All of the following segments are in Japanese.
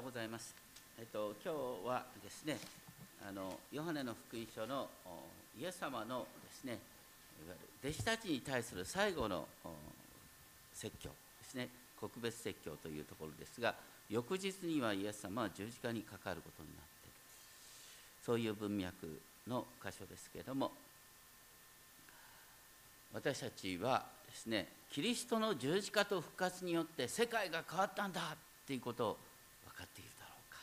うございます。えっと今日はですね、あのヨハネの福音書のイエス様のですね、いわゆる弟子たちに対する最後の説教ですね、告別説教というところですが、翌日にはイエス様は十字架にかかることになっている。そういう文脈の箇所ですけれども、私たちはですね、キリストの十字架と復活によって世界が変わったんだということを分かっているだろうか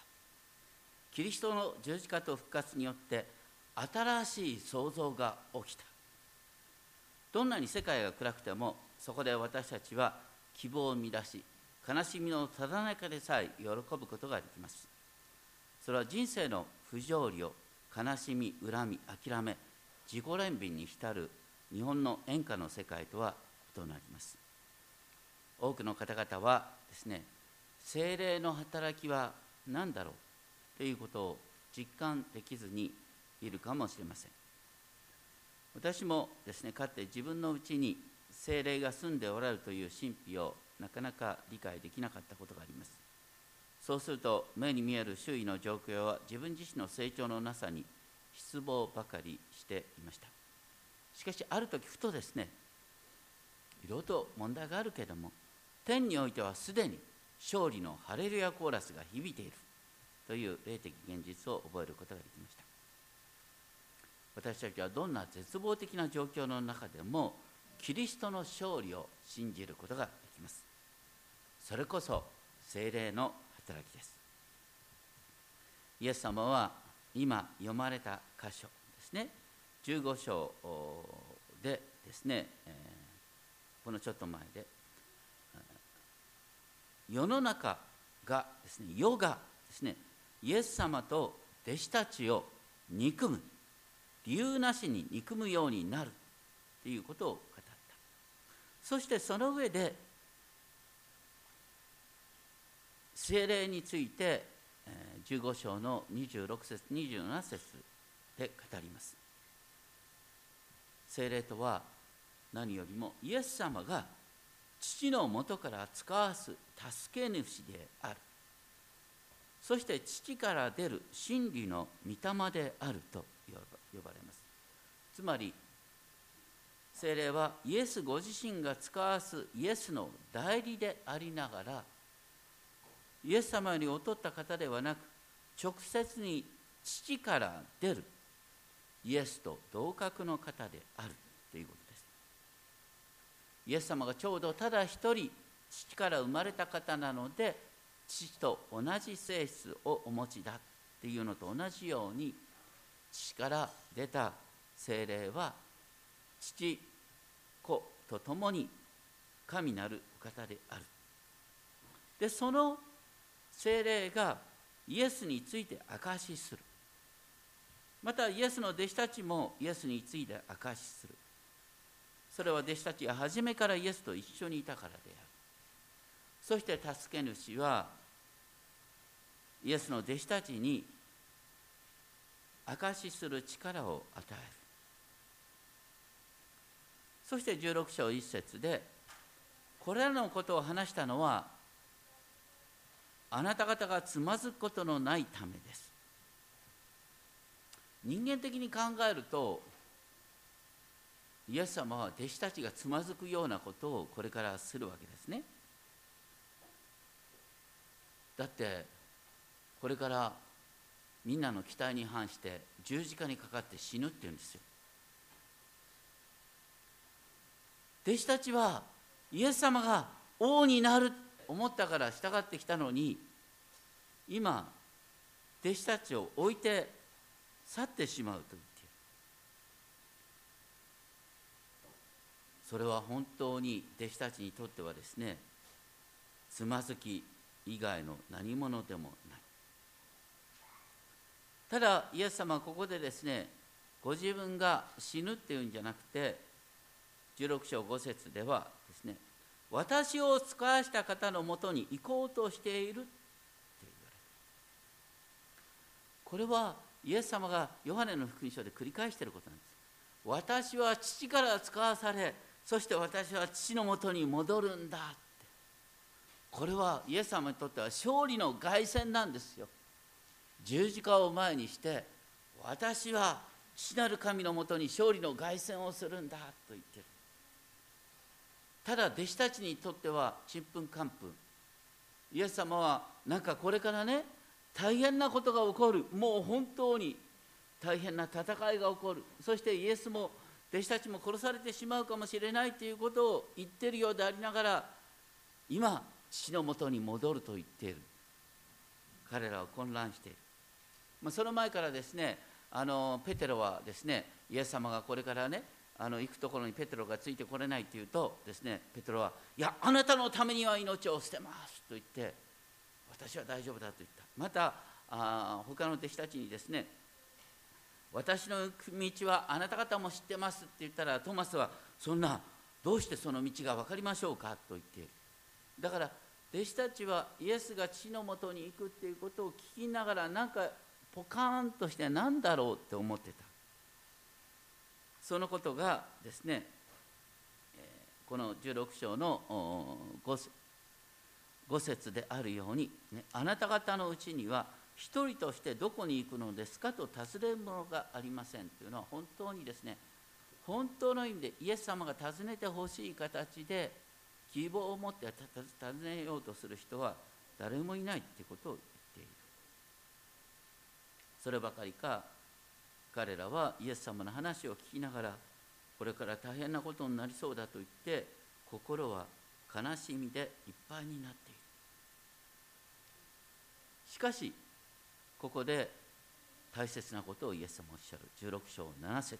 キリストの十字架と復活によって新しい創造が起きた。どんなに世界が暗くてもそこで私たちは希望を見出し悲しみのただ中でさえ喜ぶことができます。それは人生の不条理を悲しみ恨み諦め自己憐憫に浸る日本の演歌の世界とは異なります。多くの方々はですね精霊の働きは何だろう？ということを実感できずにいるかもしれません。私もですねかつて自分のうちに精霊が住んでおられるという神秘をなかなか理解できなかったことがあります。そうすると目に見える周囲の状況は自分自身の成長のなさに失望ばかりしていました。しかしある時ふとですねいろいろと問題があるけれども天においてはすでに勝利のハレルヤコーラスが響いている。という霊的現実を覚えることができました。私たちはどんな絶望的な状況の中でもキリストの勝利を信じることができます。それこそ精霊の働きです。イエス様は今読まれた箇所ですね。15章でですね、えー、このちょっと前で世の中がですね世がですねイエス様と弟子たちを憎む。理由なしに憎むようになるということを語った。そしてその上で精霊について15章の26節27節で語ります。精霊とは何よりもイエス様が父のもとから使わす助け主である。そして父から出る真理の御霊であると呼ばれます。つまり精霊はイエスご自身が使わすイエスの代理でありながらイエス様より劣った方ではなく直接に父から出るイエスと同格の方であるということです。イエス様がちょうどただ一人父から生まれた方なので父と同じ性質をお持ちだっていうのと同じように父から出た精霊は父子と共に神なるお方である。でその精霊がイエスについて証しする。またイエスの弟子たちもイエスについて証しする。それは弟子たちが初めからイエスと一緒にいたからである。そして助け主はイエスの弟子たちに証しする力を与える。そして16章1節でこれらのことを話したのはあなた方がつまずくことのないためです。人間的に考えるとイエス様は弟子たちがつまずくようなことをこれからするわけですね。だってこれからみんなの期待に反して十字架にかかって死ぬって言うんですよ。弟子たちはイエス様が王になる思ったから従ってきたのに今弟子たちを置いて去ってしまうというそれは本当に弟子たちにとってはですねつまずき以外の何者でもない。ただイエス様はここでですねご自分が死ぬっていうんじゃなくて16章5節ではですね私を使わした方のもとに行こうとしているって言われる。これはイエス様がヨハネの福音書で繰り返していることなんです。私は父から使わされそして私は父のもとに戻るんだ。これはイエス様にとっては勝利の凱旋なんですよ。十字架を前にして私は父なる神のもとに勝利の凱旋をするんだと言ってる。ただ弟子たちにとってはちんぷんかんぷん。イエス様はなんかこれからね大変なことが起こる。もう本当に大変な戦いが起こる。そしてイエスも弟子たちも殺されてしまうかもしれないということを言ってるようでありながら今父のもとに戻ると言っている。彼らは混乱している、まあ、その前からですねあのペテロはですねイエス様がこれからねあの行くところにペテロがついてこれないというとですねペテロは「いやあなたのためには命を捨てます」と言って「私は大丈夫だ」と言った。またあ他の弟子たちにですね「私の道はあなた方も知ってます」って言ったらトマスは「そんなどうしてその道が分かりましょうか?」と言っている。だから弟子たちはイエスが父のもとに行くっていうことを聞きながらなんかポカーンとして何だろうって思ってた。そのことがですねこの16章の 5, 節であるように、ね、あなた方のうちには一人としてどこに行くのですかと尋ねるものがありませんというのは本当にですね本当の意味でイエス様が尋ねてほしい形で希望を持って尋ねよ。うとする人は誰もいないってことを言っている。そればかりか彼らはイエス様の話を聞きながらこれから大変なことになりそうだと言って心は悲しみでいっぱいになっている。しかしここで大切なことをイエス様おっしゃる。16章7節。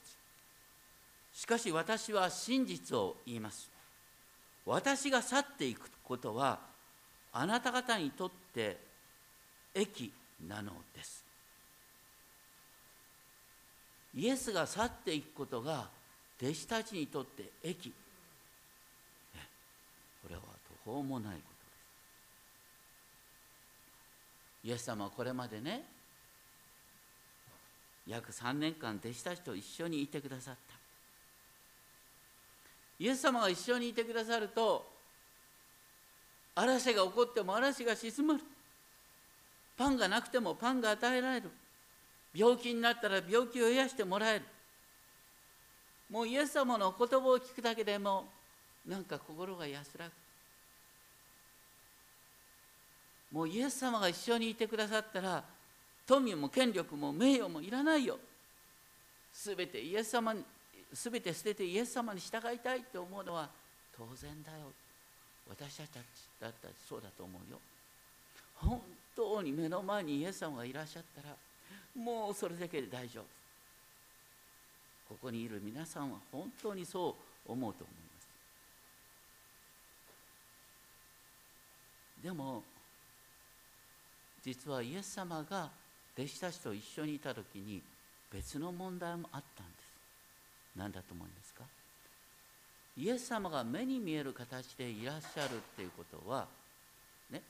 しかし私は真実を言います。私が去っていくことはあなた方にとって益なのです。イエスが去っていくことが弟子たちにとって益。これは途方もないことです。イエス様はこれまでね約3年間弟子たちと一緒にいてくださった。イエス様が一緒にいてくださると嵐が起こっても嵐が沈まる。パンがなくてもパンが与えられる。病気になったら病気を癒してもらえる。もうイエス様の言葉を聞くだけでもなんか心が安らぐ。もうイエス様が一緒にいてくださったら富も権力も名誉もいらないよ。すべてイエス様に全て捨ててイエス様に従いたいって思うのは当然だよ。私たちだったらそうだと思うよ。本当に目の前にイエス様がいらっしゃったらもうそれだけで大丈夫。ここにいる皆さんは本当にそう思うと思います。でも実はイエス様が弟子たちと一緒にいた時に別の問題もあったんです。何だと思いますか？イエス様が目に見える形でいらっしゃるっていうことはね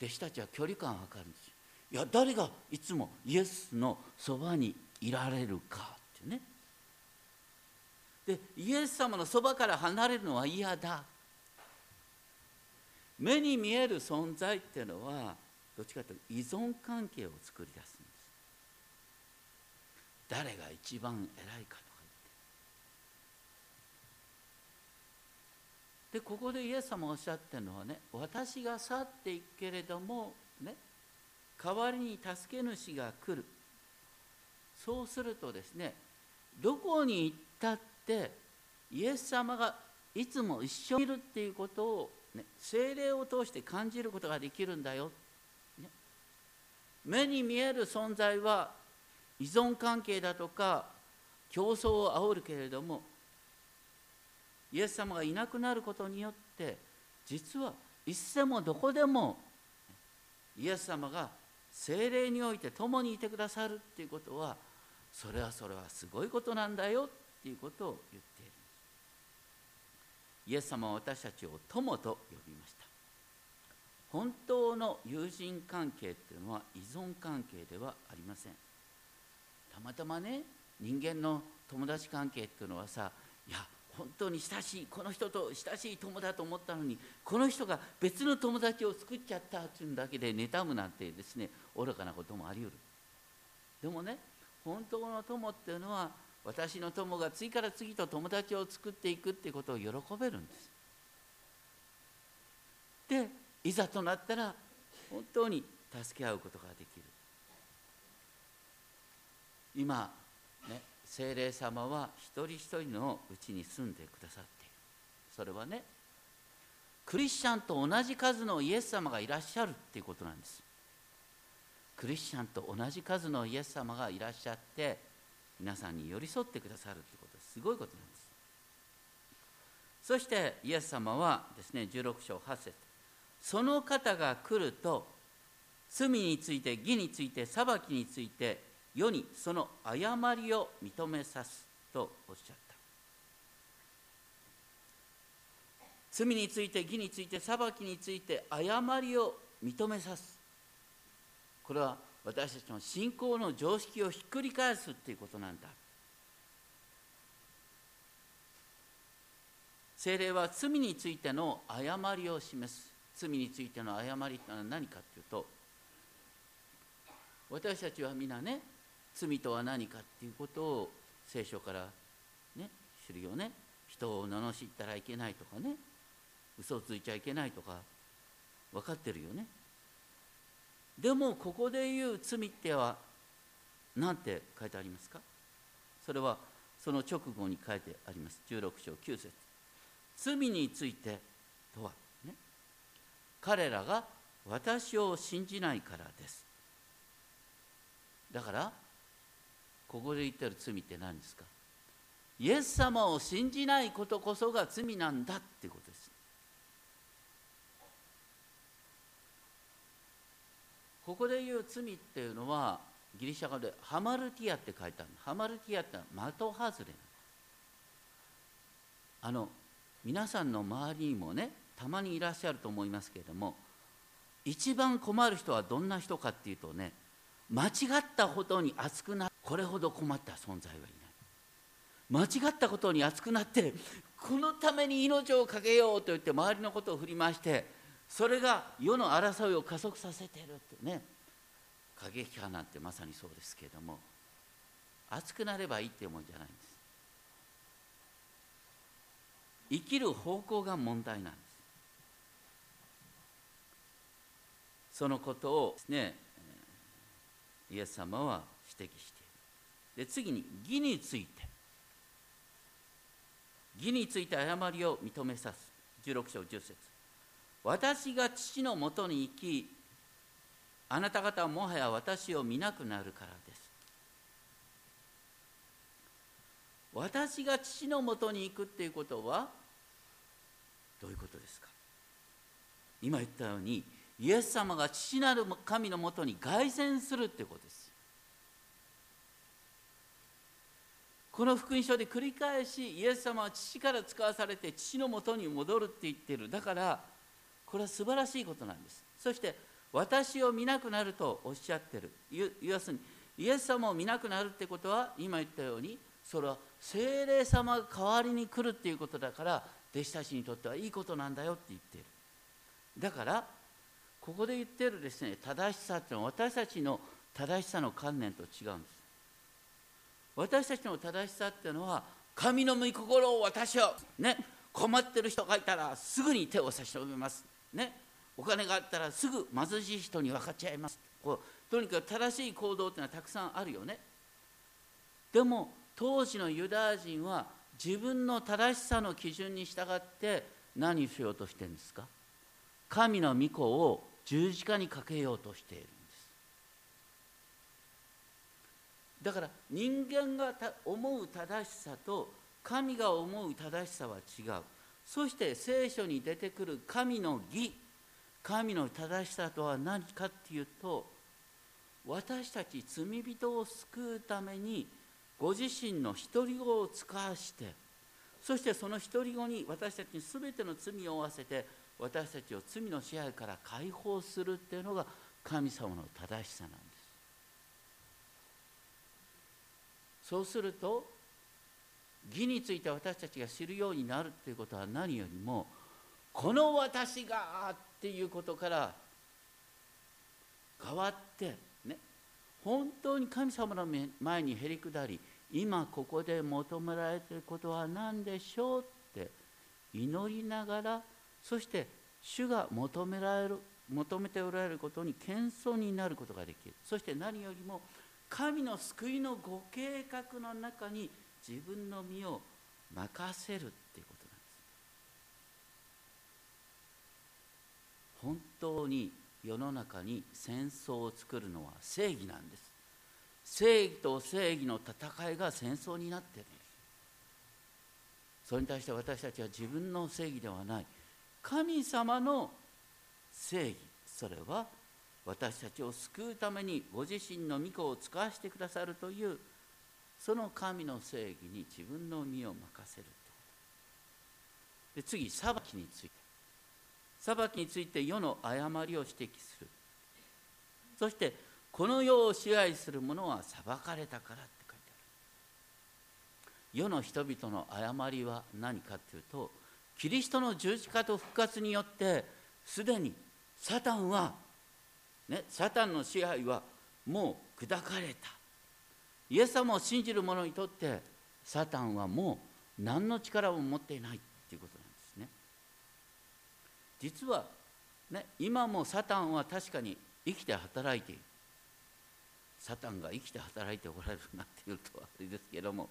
弟子たちは距離感を測るんですよ。いや誰がいつもイエスのそばにいられるかってね。でイエス様のそばから離れるのは嫌だ。目に見える存在っていうのはどっちかというと依存関係を作り出す。誰が一番偉いかとか言って。でここでイエス様がおっしゃってるのはね私が去っていくけれどもね代わりに助け主が来る。そうするとですねどこに行ったってイエス様がいつも一緒にいるっていうことを、ね、精霊を通して感じることができるんだよ、ね、目に見える存在は依存関係だとか競争を煽るけれどもイエス様がいなくなることによって実はいつでもどこでもイエス様が精霊において共にいてくださるっていうことはそれはそれはすごいことなんだよっていうことを言っている。イエス様は私たちを友と呼びました。本当の友人関係っていうのは依存関係ではありません。たまたまね人間の友達関係っていうのはさいや本当に親しいこの人と親しい友だと思ったのにこの人が別の友達を作っちゃったっていうだけで妬むなんてですね愚かなこともあり得る。でもね本当の友っていうのは私の友が次から次と友達を作っていくっていうことを喜べるんです。でいざとなったら本当に助け合うことができる。今ね精霊様は一人一人のうちに住んでくださっている。それはねクリスチャンと同じ数のイエス様がいらっしゃるっていうことなんです。クリスチャンと同じ数のイエス様がいらっしゃって皆さんに寄り添ってくださるってことすごいことなんです。そしてイエス様はですね16章8節その方が来ると罪について義について裁きについて世にその誤りを認めさすとおっしゃった。罪について義について裁きについて誤りを認めさす。これは私たちの信仰の常識をひっくり返すっていうことなんだ。精霊は罪についての誤りを示す。罪についての誤りというのは何かっていうと私たちは皆ね罪とは何かっていうことを聖書からね知るよね人を罵ったらいけないとかね嘘をついちゃいけないとか分かってるよね。でもここで言う罪っては何て書いてありますか？それはその直後に書いてあります。16章9節。罪についてとはね彼らが私を信じないからです。だからここで言ってる罪って何ですか？イエス様を信じないことこそが罪なんだっていうことです。ここで言う罪っていうのはギリシャ語でハマルティアって書いてあるハマルティアっては的外れあの皆さんの周りにもねたまにいらっしゃると思いますけれども一番困る人はどんな人かっていうとね間違ったことに熱くなこれほど困った存在はいない。間違ったことに熱くなってこのために命を懸けようと言って周りのことを振り回してそれが世の争いを加速させてるってね過激派なんてまさにそうですけれども熱くなればいいっていうもんじゃないんです。生きる方向が問題なんです。そのことをですねイエス様は指摘している。で次に義について。義について誤りを認めさす。16章10節。私が父のもとに行きあなた方はもはや私を見なくなるからです。私が父のもとに行くっていうことはどういうことですか？今言ったようにイエス様が父なる神のもとに凱旋するっていうことです。この福音書で繰り返しイエス様は父から使わされて父のもとに戻るって言ってる。だからこれは素晴らしいことなんです。そして私を見なくなるとおっしゃってる。要するにイエス様を見なくなるってことは今言ったようにそれは精霊様が代わりに来るっていうことだから弟子たちにとってはいいことなんだよって言っている。だからここで言ってるですね正しさっていうのは私たちの正しさの観念と違うんです。私たちの正しさっていうのは神の御心を私はね困ってる人がいたらすぐに手を差し伸べます。ねお金があったらすぐ貧しい人に分かちゃいます。こうとにかく正しい行動っていうのはたくさんあるよね。でも当時のユダヤ人は自分の正しさの基準に従って何しようとしてるんですか？神の御子を十字架にかけようとしているんです。だから人間が思う正しさと神が思う正しさは違う。そして聖書に出てくる神の義神の正しさとは何かっていうと私たち罪人を救うためにご自身の独り子を使わしてそしてその独り子に私たちに全ての罪を負わせて私たちを罪の支配から解放するっていうのが神様の正しさなんです。そうすると義について私たちが知るようになるということは何よりもこの私がっていうことから変わってね本当に神様の前にへり下り今ここで求められていることは何でしょうって祈りながらそして主が求められる求めておられることに謙遜になることができる。そして何よりも神の救いのご計画の中に自分の身を任せるっていうことなんです。本当に世の中に戦争を作るのは正義なんです。正義と正義の戦いが戦争になっているんです。それに対して私たちは自分の正義ではない。神様の正義それは私たちを救うためにご自身の御子を使わせてくださるというその神の正義に自分の身を任せると。で次裁きについて。裁きについて世の誤りを指摘する。そしてこの世を支配する者は裁かれたからって書いてある。世の人々の誤りは何かというとキリストの十字架と復活によってすでにサタンは、ね、サタンの支配はもう砕かれた。イエス様を信じる者にとってサタンはもう何の力も持っていないっていうことなんですね。実はね今もサタンは確かに生きて働いている。サタンが生きて働いておられるなっていうとあれですけども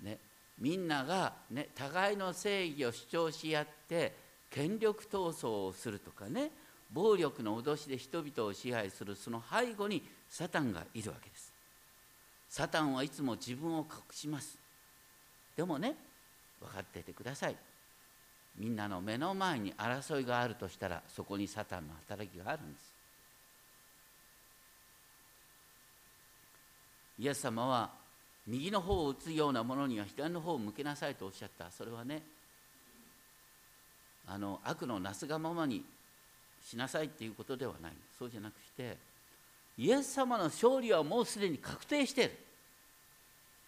ねみんなが、ね、互いの正義を主張し合って権力闘争をするとかね暴力の脅しで人々を支配するその背後にサタンがいるわけです。サタンはいつも自分を隠します。でもね分かっててください。みんなの目の前に争いがあるとしたらそこにサタンの働きがあるんです。イエス様は右の方を打つようなものには左の方を向けなさいとおっしゃった。それはねあの悪のなすがままにしなさいっていうことではない。そうじゃなくしてイエス様の勝利はもうすでに確定してる。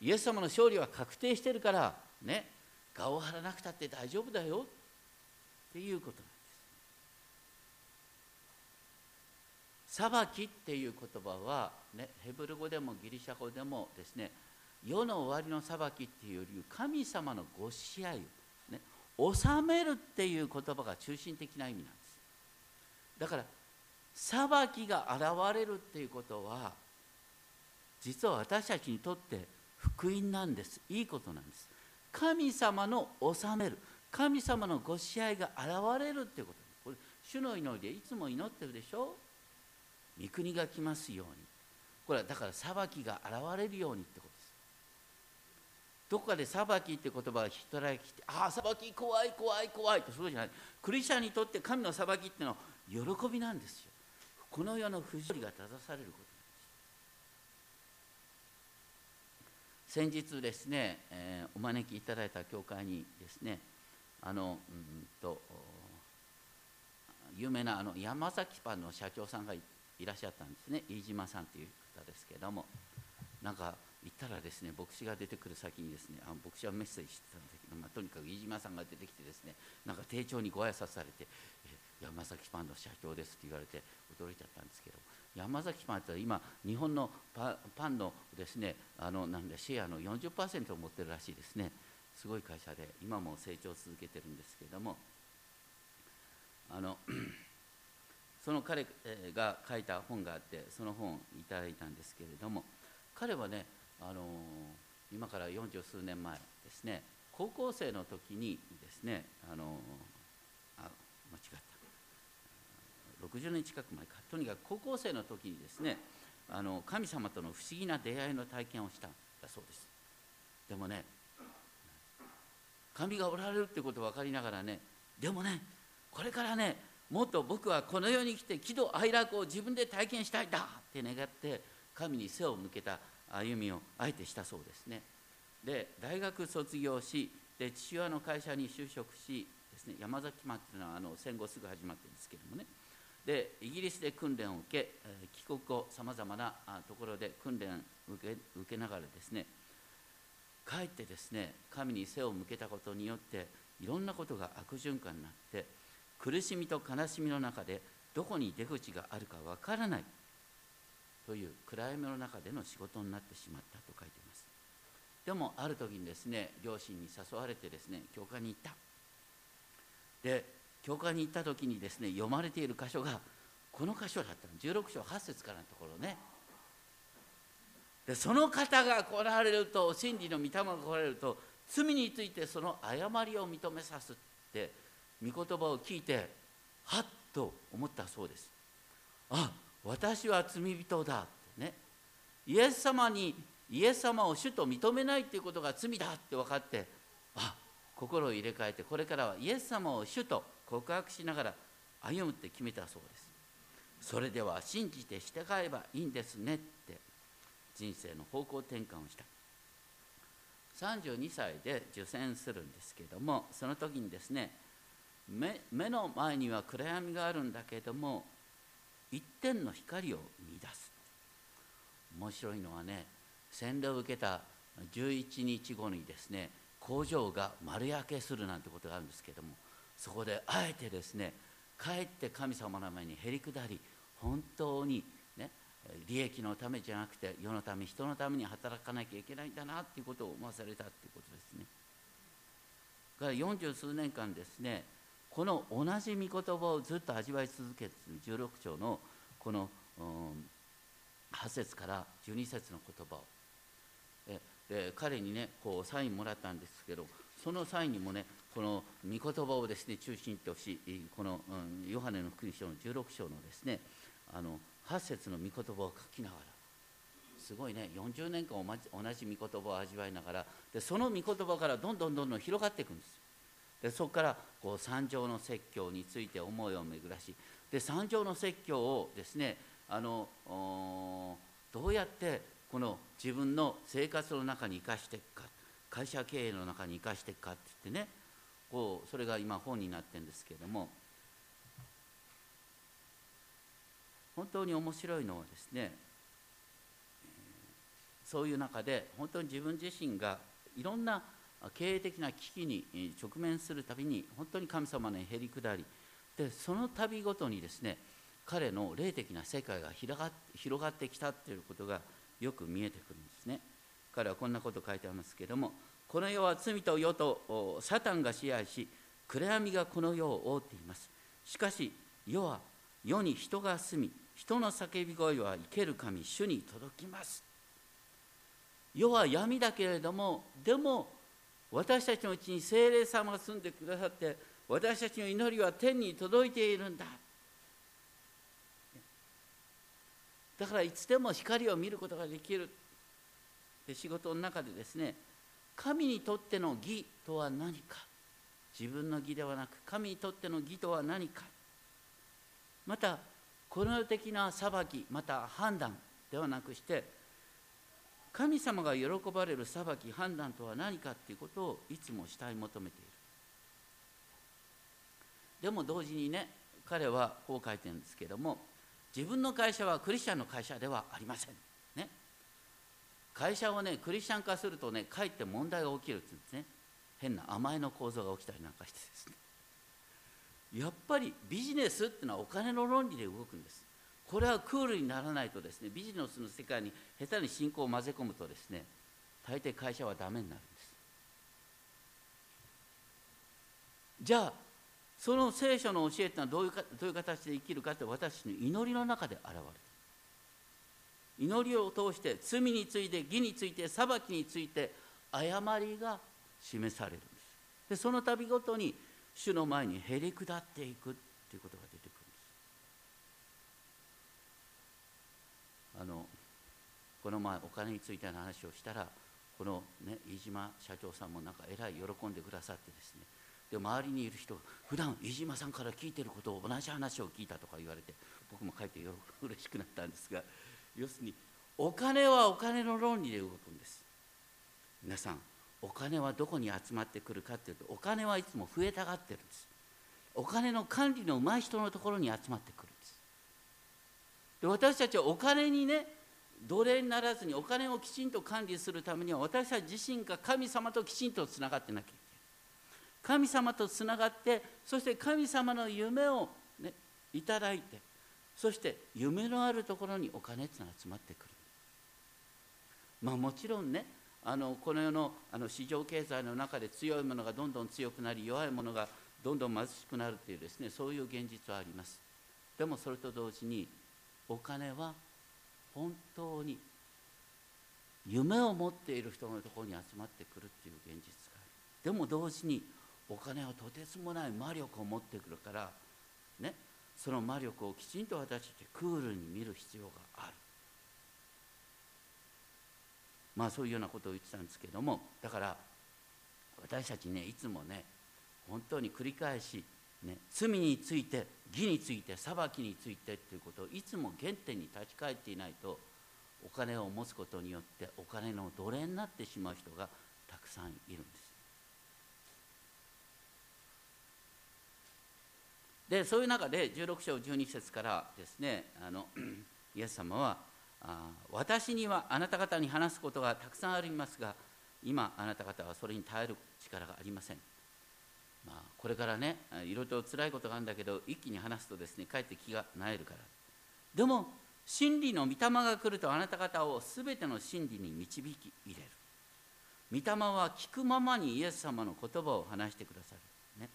イエス様の勝利は確定してるからね顔を張らなくたって大丈夫だよっていうことなんです。裁きっていう言葉は、ね、ヘブル語でもギリシャ語でもですね世の終わりの裁きっていうより神様のご支配を、ね、治めるっていう言葉が中心的な意味なんです。だから裁きが現れるっていうことは実は私たちにとって福音なんです。いいことなんです。神様の治める神様のご支配が現れるっていうことこれ主の祈りでいつも祈ってるでしょ？御国が来ますように。これはだから裁きが現れるようにってこと。どこかで裁きって言葉が働きてああ裁き怖い怖い怖いとそうじゃない。クリスチャンにとって神の裁きっていうのは喜びなんですよ。この世の不条理が正されること先日ですね、えー、お招きいただいた教会にですねあのうんと有名なあの山崎パンの社長さんがいらっしゃったんですね。飯島さんという方ですけれども。なんか行ったらですね牧師が出てくる先にですねあ牧師はメッセージしてたんですけど、まあ、とにかく飯島さんが出てきてですねなんか丁重にご挨拶されて山崎パンの社長ですって言われて驚いちゃったんですけど山崎パンって今日本のパンのですねあのなんでシェアの40%を持ってるらしいですね。すごい会社で今も成長を続けてるんですけれどもあのその彼が書いた本があってその本をいただいたんですけれども彼はねあの今から四十数年前ですね高校生の時にですねあのあ間違った。60年近く前か。とにかく高校生の時にですねあの神様との不思議な出会いの体験をしたんだそうです。でもね神がおられるってこと分かりながらねでもねこれからねもっと僕はこの世に来て喜怒哀楽を自分で体験したいんだって願って神に背を向けた歩みをあえてしたそうですね。で大学卒業しで父親の会社に就職しですね山崎町というのはあの戦後すぐ始まってるんですけどもね。でイギリスで訓練を受け帰国後さまざまなところで訓練を受け受けながらですねかえってですね神に背を向けたことによっていろんなことが悪循環になって苦しみと悲しみの中でどこに出口があるかわからない。という暗闇の中での仕事になってしまったと書いています。でもある時にですね両親に誘われてですね教会に行った。で教会に行った時にですね読まれている箇所がこの箇所だったの。16章8節からのところね。でその方が来られると真理の御霊が来られると罪についてその誤りを認めさすって御言葉を聞いてはっと思ったそうです。あ私は罪人だってね。イエス様にイエス様を主と認めないっていうことが罪だって分かってあ心を入れ替えてこれからはイエス様を主と告白しながら歩むって決めたそうです。それでは信じて従えばいいんですねって人生の方向転換をした。32歳で受選するんですけどもその時にですね目目の前には暗闇があるんだけども一点の光を見出す面白いのはね洗礼を受けた11日後にですね工場が丸焼けするなんてことがあるんですけどもそこであえてですねかえって神様の前にへりくだり本当にね利益のためじゃなくて世のため人のために働かなきゃいけないんだなっていうことを思わされたっていうことですね。から四十数年間ですねこの同じ御言葉をずっと味わい続けている16章のこの、うん、8節から12節の言葉を。で彼にねこうサインもらったんですけどそのサインにもねこの御言葉をですね中心としこの、うん、ヨハネの福音書の16章のですねあの8節の御言葉を書きながらすごいね40年間同じ御言葉を味わいながらでその御言葉からどんどんどんどん広がっていくんですよ。でそこからこう三条の説教について思いを巡らしで三条の説教をですねあのどうやってこの自分の生活の中に生かしていくか会社経営の中に生かしていくかって言ってねこうそれが今本になってるんですけれども本当に面白いのはですねそういう中で本当に自分自身がいろんな経営的な危機に直面するたびに本当に神様にへり下り。でその度ごとにですね彼の霊的な世界が広がってきたっていうことがよく見えてくるんですね。彼はこんなこと書いてありますけれどもこの世は罪と世とサタンが支配し暗闇がこの世を覆っています。しかし世は世に人が住み人の叫び声は生ける神主に届きます。世は闇だけれどもでも私たちのうちに精霊様が住んでくださって私たちの祈りは天に届いているんだ。だからいつでも光を見ることができるで仕事の中でですね神にとっての義とは何か。自分の義ではなく神にとっての義とは何か。またこの世的な裁きまた判断ではなくして神様が喜ばれる裁き判断とは何かっていうことをいつも主体求めている。でも同時にね彼はこう書いてるんですけども自分の会社はクリスチャンの会社ではありません、ね、会社をねクリスチャン化するとねかえって問題が起きるって言うんですね。変な甘えの構造が起きたりなんかしてですね。やっぱりビジネスっていうのはお金の論理で動くんです。これはクールにならないとですねビジネスの世界に下手に信仰を混ぜ込むとですね大抵会社はダメになるんです。じゃあその聖書の教えってのはどういうかどういう形で生きるかって私の祈りの中で現れる。祈りを通して罪について義について裁きについて誤りが示されるんです。でその度ごとに主の前にへり下っていくっていうことが出てくるあのこの前お金についての話をしたらこの、ね、飯島社長さんもなんかえらい喜んでくださってですね。で周りにいる人が普段飯島さんから聞いてることを同じ話を聞いたとか言われて僕も書いて嬉しくなったんですが要するにお金はお金の論理で動くんです。皆さんお金はどこに集まってくるかっていうとお金はいつも増えたがってるんです。お金の管理のうまい人のところに集まってくる。で私たちはお金にね奴隷にならずにお金をきちんと管理するためには私たち自身が神様ときちんとつながってなきゃいけない。神様とつながってそして神様の夢を、ね、いただいてそして夢のあるところにお金っていうのが集まってくる。まあもちろんねあのこの世のあの市場経済の中で強いものがどんどん強くなり弱いものがどんどん貧しくなるっていうですねそういう現実はあります。でもそれと同時にお金は本当に夢を持っている人のところに集まってくるっていう現実がある。でも同時にお金はとてつもない魔力を持ってくるからねその魔力をきちんと私たちクールに見る必要がある。まあそういうようなことを言ってたんですけどもだから私たちねいつもね本当に繰り返し、ね、罪について義について裁きについてっていうことをいつも原点に立ち返っていないとお金を持つことによってお金の奴隷になってしまう人がたくさんいるんです。でそういう中で16章12節からですねあの イエス様はあ私にはあなた方に話すことがたくさんありますが今あなた方はそれに耐える力がありませんまあ、これからねいろいろと辛いことがあるんだけど一気に話すとですねかえって気がなえるから。でも真理の御霊が来るとあなた方を全ての真理に導き入れる。御霊は聞くままにイエス様の言葉を話してくださる、ね、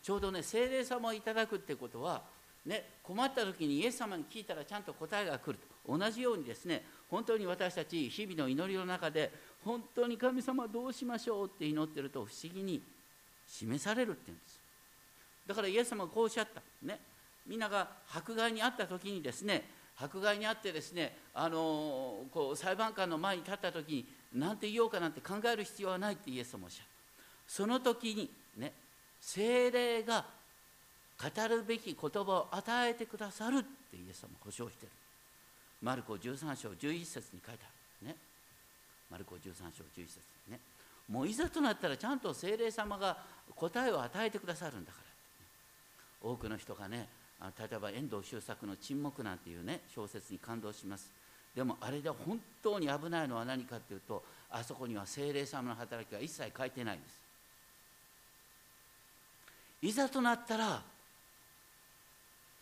ちょうどね精霊様をいただくってことは、ね、困った時にイエス様に聞いたらちゃんと答えが来る。と同じようにですね本当に私たち日々の祈りの中で本当に神様どうしましょうって祈ってると不思議に示されるって言うんです。だからイエス様がこうおっしゃった。ね。みんなが迫害にあった時にですね迫害にあってですねあのこう裁判官の前に立った時に何て言おうかなんて考える必要はないってイエス様おっしゃるその時にね精霊が語るべき言葉を与えてくださるってイエス様保証してる。マルコ13章11節に書いてある。ね。マルコ13章11節にね。もういざとなったらちゃんと精霊様が答えを与えてくださるんだから、多くの人がね例えば遠藤周作の「沈黙」なんていうね小説に感動します。でもあれで本当に危ないのは何かっていうとあそこには精霊様の働きが一切書いてないんです。いざとなったら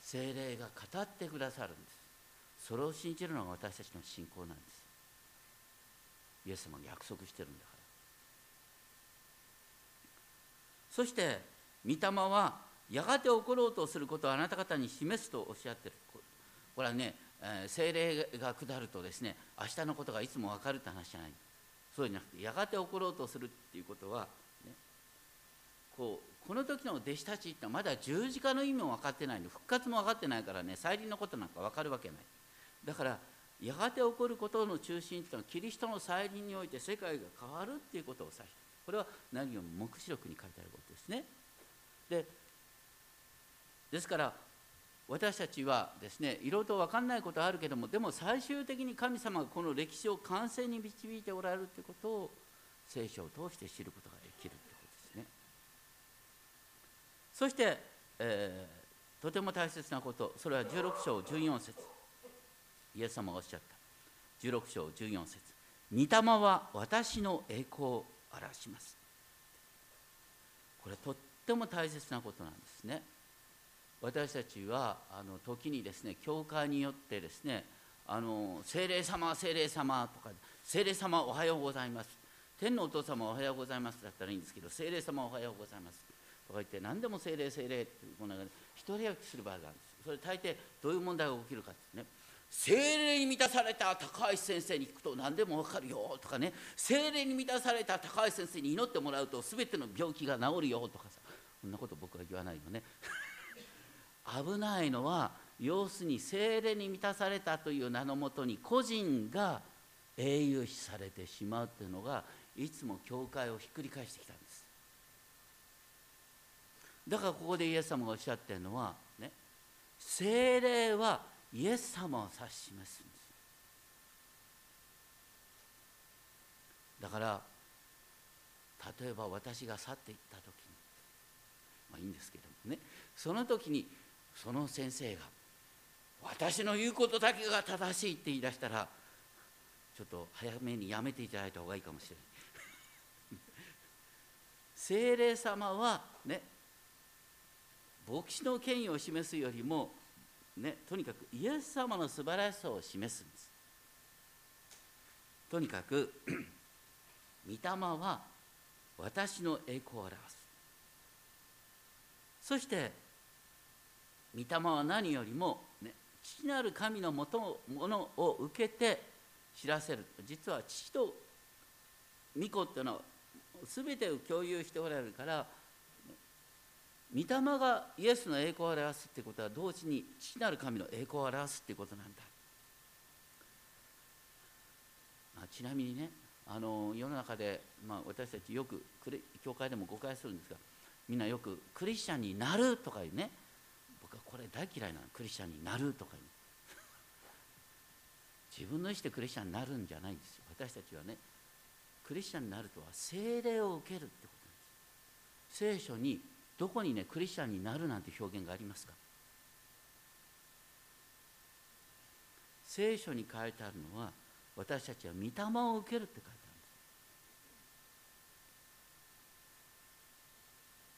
精霊が語ってくださるんです。それを信じるのが私たちの信仰なんです。イエス様が約束してるんだからそして御霊はやがて起ころうとすることをあなた方に示すとおっしゃってる。これはね、えー、精霊が下るとですね明日のことがいつも分かるって話じゃない。そうじゃなくてやがて起ころうとするっていうことは、ね、こうこの時の弟子たちってまだ十字架の意味も分かってないの。復活も分かってないからね再臨のことなんか分かるわけない。だからやがて起こることの中心っていうのはキリストの再臨において世界が変わるっていうことを指してこれは何よりも黙示録に書いてあることですね。でですから私たちはですねいろいろと分かんないことはあるけどもでも最終的に神様がこの歴史を完成に導いておられるということを聖書を通して知ることができるということですね。そして、えー、とても大切なことそれは16章14節イエス様がおっしゃった16章14節御霊は私の栄光表します。これとっても大切なことなんですね。私たちはあの時にですね教会によってですねあの精霊様精霊様とか精霊様おはようございます。天のお父様おはようございますだったらいいんですけど精霊様おはようございます。とか言って何でも精霊精霊ってこの中で一人歩きする場合があるんです。それ大抵どういう問題が起きるかってね精霊に満たされた高橋先生に聞くと何でも分かるよとかね。精霊に満たされた高橋先生に祈ってもらうと全ての病気が治るよとかさ。そんなこと僕は言わないよね。危ないのは要するに精霊に満たされたという名のもとに個人が英雄視されてしまうというのがいつも教会をひっくり返してきたんです。だからここでイエス様がおっしゃってるのはね精霊はイエス様を指し示すんです。だから例えば私が去っていった時にまあいいんですけどもね。その時にその先生が私の言うことだけが正しいって言い出したらちょっと早めにやめていただいた方がいいかもしれない。精霊様はね牧師の権威を示すよりもねとにかくイエス様の素晴らしさを示すんです。とにかく 御霊は私の栄光を表す。そして御霊は何よりも、ね、父なる神のもとものを受けて知らせる。実は父と御子っていうのは全てを共有しておられるから御霊がイエスの栄光を表すってことは同時に父なる神の栄光を表すってことなんだ、まあ、ちなみにねあの世の中で、まあ、私たちよく教会でも誤解するんですがみんなよくクリスチャンになるとか言うね。僕はこれ大嫌いなの。クリスチャンになるとか言う。自分の意思でクリスチャンになるんじゃないんですよ。私たちはねクリスチャンになるとは聖霊を受けるってことなんです。聖書にどこにねクリスチャンになるなんて表現がありますか？聖書に書いてあるのは私たちは御霊を受けるって書いてある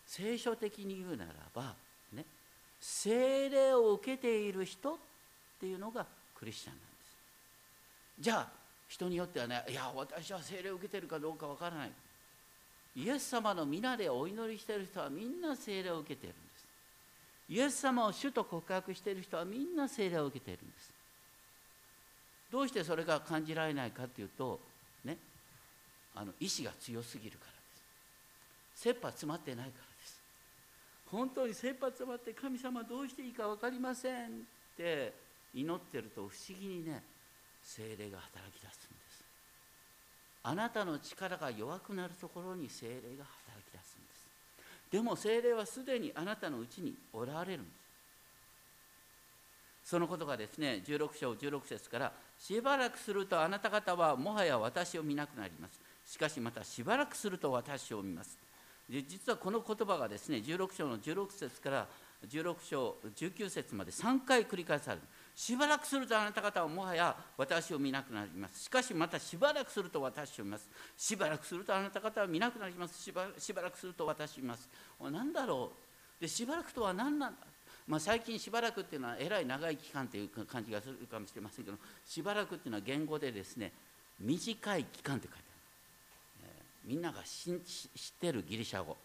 聖書的に言うならばね聖霊を受けている人っていうのがクリスチャンなんです。じゃあ人によってはねいや私は聖霊を受けてるかどうかわからない。イエス様の皆でお祈りしている人はみんな聖霊を受けているんです。イエス様を主と告白している人はみんな聖霊を受けているんです。どうしてそれが感じられないかというとねあの意志が強すぎるからです。切羽詰まってないからです。本当に切羽詰まって神様どうしていいか分かりませんって祈ってると不思議にね精霊が働き出すんです。あなたの力が弱くなるところに精霊が働き出すんです。でも精霊はすでにあなたのうちにおられるんです。そのことがですね16章16節からしばらくするとあなた方はもはや私を見なくなります。しかしまたしばらくすると私を見ます。で実はこの言葉がですね16章の16節から16章19節まで3回繰り返される。しばらくするとあなた方はもはや私を見なくなります。しかしまたしばらくすると私を見ます。しばらくするとあなた方は見なくなります。しばらくすると私を見ます。何だろう。でしばらくとは何なんだ。まあ、最近しばらくっていうのはえらい長い期間という感じがするかもしれませんけどしばらくっていうのは言語でですね短い期間って書いてある、えー、みんなが知ってるギリシャ語。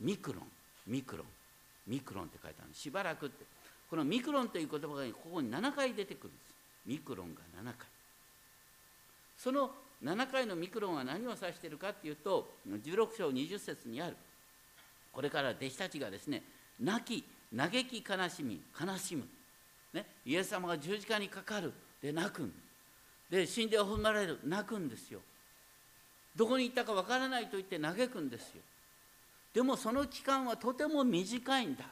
ミクロンミクロンミクロンって書いてある。しばらくって。このミクロンという言葉がここに7回出てくるんです。ミクロンが7回。その7回のミクロンは何を指しているかっていうと16章20節にある。これから弟子たちがですね亡き嘆き悲しみ悲しむ、ね、イエス様が十字架にかかる。で泣くん。で死んで踏まれる。泣くんですよ。どこに行ったかわからないと言って嘆くんですよ。でもその期間はとても短いんだ。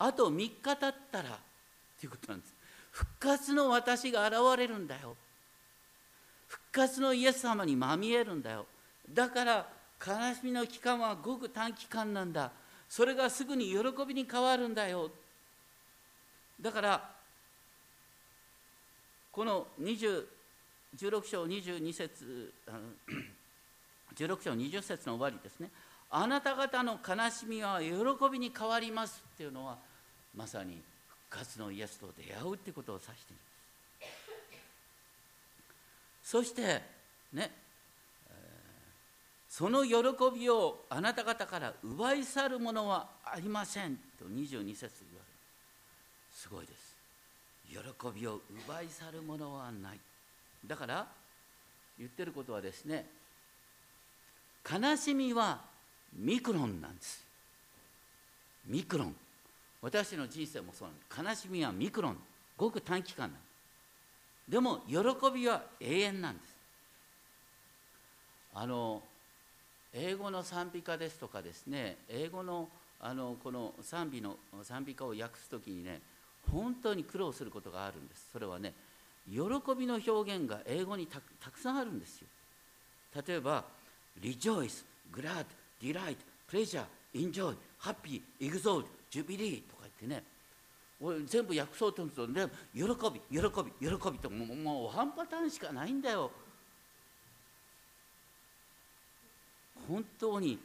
あと3日経ったらっていうことなんです。復活の私が現れるんだよ。復活のイエス様にまみえるんだよ。だから悲しみの期間はごく短期間なんだ。それがすぐに喜びに変わるんだよ。だからこの20 16章22節16 章20節の終わりですね。あなた方の悲しみは喜びに変わりますっていうのはまさに復活のイエスと出会うってことを指しています。そしてねその喜びをあなた方から奪い去るものはありませんと22節言われる。すごいです。喜びを奪い去るものはない。だから言ってることはですね悲しみはミクロンなんです。ミクロン。私の人生もそうなんです。悲しみはミクロンごく短期間なんでも喜びは永遠なんです。あの英語の賛美歌ですとかですね英語のあのこの賛美の賛美歌を訳す時にね本当に苦労することがあるんです。それはね喜びの表現が英語にたくさんあるんですよ。例えば rejoice, glad, delight, pleasure, enjoy, happy, exalt, jubilee とか言ってね。俺全部訳そうとすると、ね、喜び喜び喜びともうもうワンパターンしかないんだよ。本当に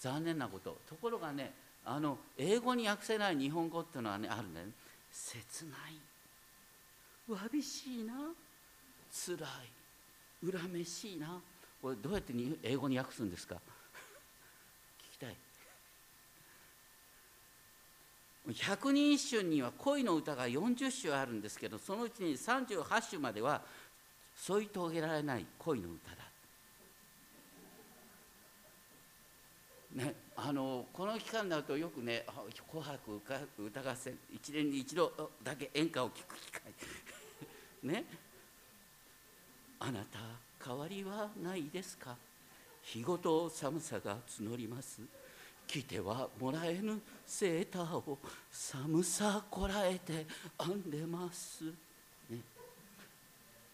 残念なこと。ところがねあの英語に訳せない日本語っていうのはねあるんだよね。切ない。わびしいな。つらい。恨めしいな。これどうやって英語に訳すんですか聞きたい百人一首には恋の歌が40首あるんですけどそのうちに38首までは添い遂げられない恋の歌だ。ね、あのこの期間になるとよくね「紅白歌合戦」1年に一度だけ演歌を聴く機会。ね。あなた変わりはないですか？日ごと寒さが募ります。着てはもらえぬセーターを寒さこらえて編んでます、ね、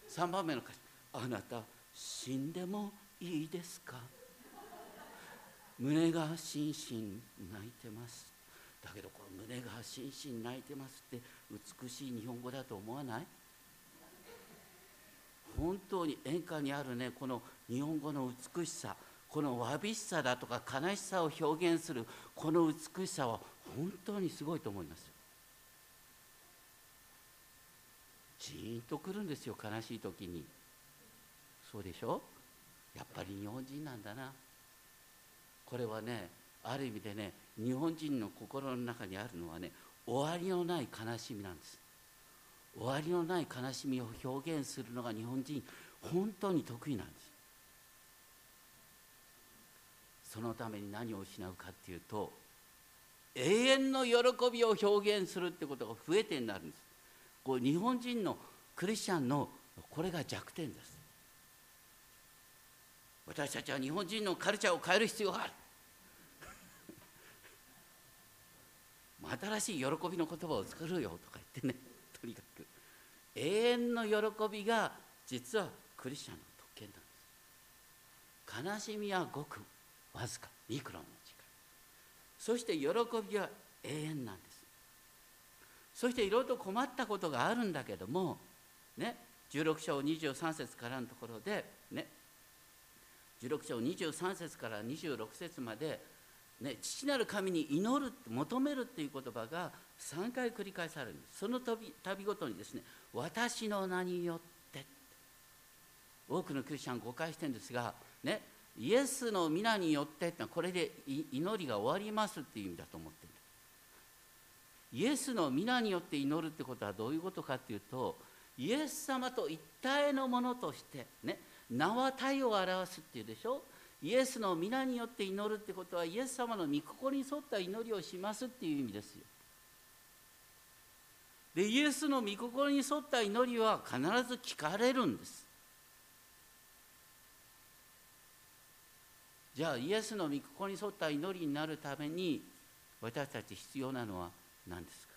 3番目の歌詞「あなた死んでもいいですか?」胸がしんしん泣いてます。だけどこの胸がしんしん泣いてますって美しい日本語だと思わない？本当に演歌にあるねこの日本語の美しさ。このわびしさだとか悲しさを表現するこの美しさは本当にすごいと思います。ジーンとくるんですよ悲しい時に。そうでしょ？やっぱり日本人なんだな。これはねある意味でね日本人の心の中にあるのはね終わりのない悲しみなんです。終わりのない悲しみを表現するのが日本人本当に得意なんです。そのために何を失うかっていうと永遠の喜びを表現するってことが増えてになるんです。こう日本人のクリスチャンのこれが弱点です。私たちは日本人のカルチャーを変える必要がある。新しい喜びの言葉を作るよとか言ってね。とにかく。永遠の喜びが実はクリスチャンの特権なんです。悲しみはごくわずかミクロンの力そして喜びは永遠なんです。そしていろいろと困ったことがあるんだけどもね16章23節からのところでね16章23節から26節まで、ね、父なる神に祈る求めるっていう言葉が3回繰り返されるんです。その度ごとにですね私の名によって。多くのクリスチャン誤解してるんですがねイエスの皆によってってのはこれで祈りが終わりますっていう意味だと思ってる。イエスの皆によって祈るってことはどういうことかっていうとイエス様と一体のものとしてね名は体を表すっていうでしょ？イエスの皆によって祈るってことはイエス様の御心に沿った祈りをしますっていう意味ですよ。でイエスの御心に沿った祈りは必ず聞かれるんです。じゃあイエスの御心に沿った祈りになるために私たち必要なのは何ですか？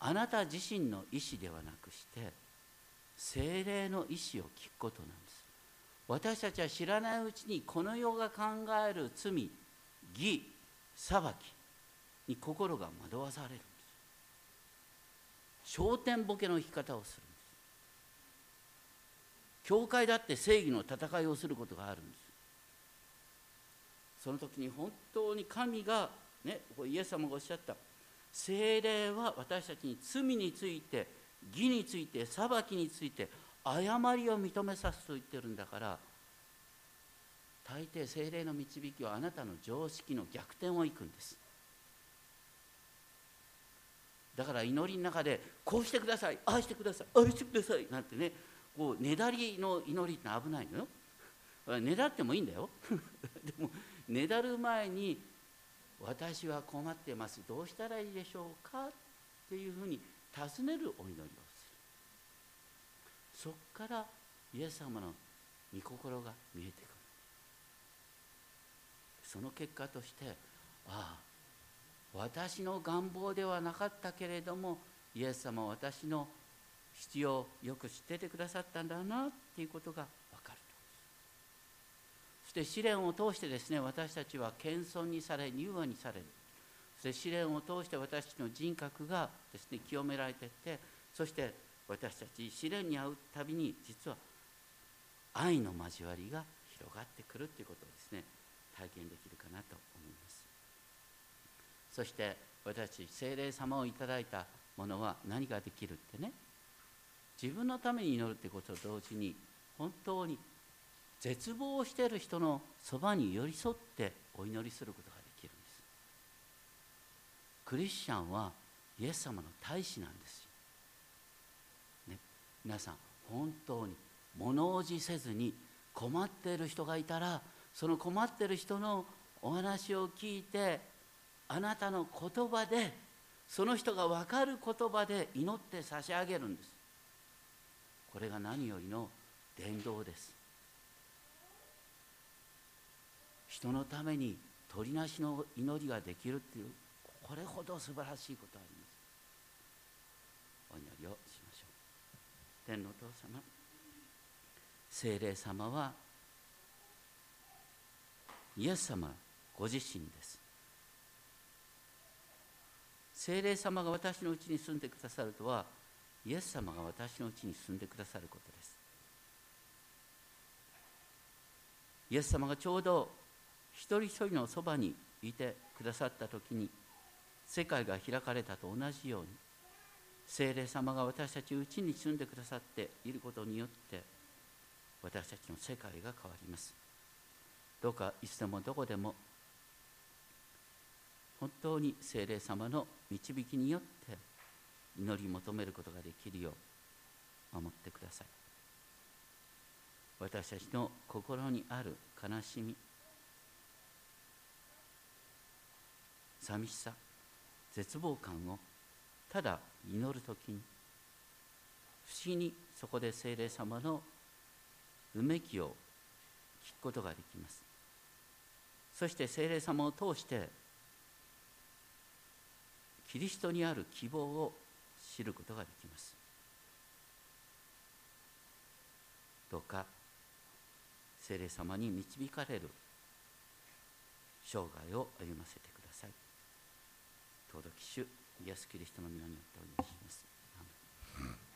あなた自身の意思ではなくして精霊の意思を聞くことなんです。私たちは知らないうちにこの世が考える罪義裁きに心が惑わされるんです。焦点ボケの生き方をする。教会だって正義の戦いをすることがあるんです。その時に本当に神がねイエス様がおっしゃった。精霊は私たちに罪について義について裁きについて誤りを認めさすと言ってるんだから大抵精霊の導きはあなたの常識の逆転をいくんです。だから祈りの中でこうしてくださいああしてくださいああしてくださいなんてねこうねだりの祈りって危ないのよ。ねだってもいいんだよ。でもねだる前に私は困ってます。どうしたらいいでしょうかっていうふうに尋ねるお祈りをする。そこからイエス様の御心が見えてくる。その結果としてああ私の願望ではなかったけれどもイエス様は私の必要をよく知っててくださったんだなっていうことが分かるとそして試練を通してですね私たちは謙遜にされ柔和にされる。そして試練を通して私たちの人格がですね清められていってそして私たち試練に遭うたびに実は愛の交わりが広がってくるということをですね体験できるかなと思います。そして私たち精霊様をいただいたものは何ができるってね自分のために祈るってことと同時に本当に絶望している人のそばに寄り添ってお祈りすることができるんです。クリスチャンはイエス様の大使なんですよ、ね、皆さん本当に物おじせずに困っている人がいたらその困っている人のお話を聞いてあなたの言葉でその人が分かる言葉で祈って差し上げるんです。これが何よりの伝道です。人のために鳥なしの祈りができるっていうこれほど素晴らしいことあります。お祈りをしましょう。天のお父様聖霊様はイエス様ご自身です。聖霊様が私のうちに住んでくださるとはイエス様が私のうちに住んでくださることです。イエス様がちょうど一人一人のそばにいてくださった時に世界が開かれたと同じように聖霊様が私たちうちに住んでくださっていることによって私たちの世界が変わります。どうかいつでもどこでも本当に聖霊様の導きによって祈り求めることができるよう守ってください。私たちの心にある悲しみ寂しさ絶望感をただ祈る時に不思議にそこで聖霊様のうめきを聞くことができます。そして聖霊様を通してキリストにある希望を知ることができます。どうか聖霊様に導かれる生涯を歩ませてください。尊き主イエス・キリストの皆によってお願いします。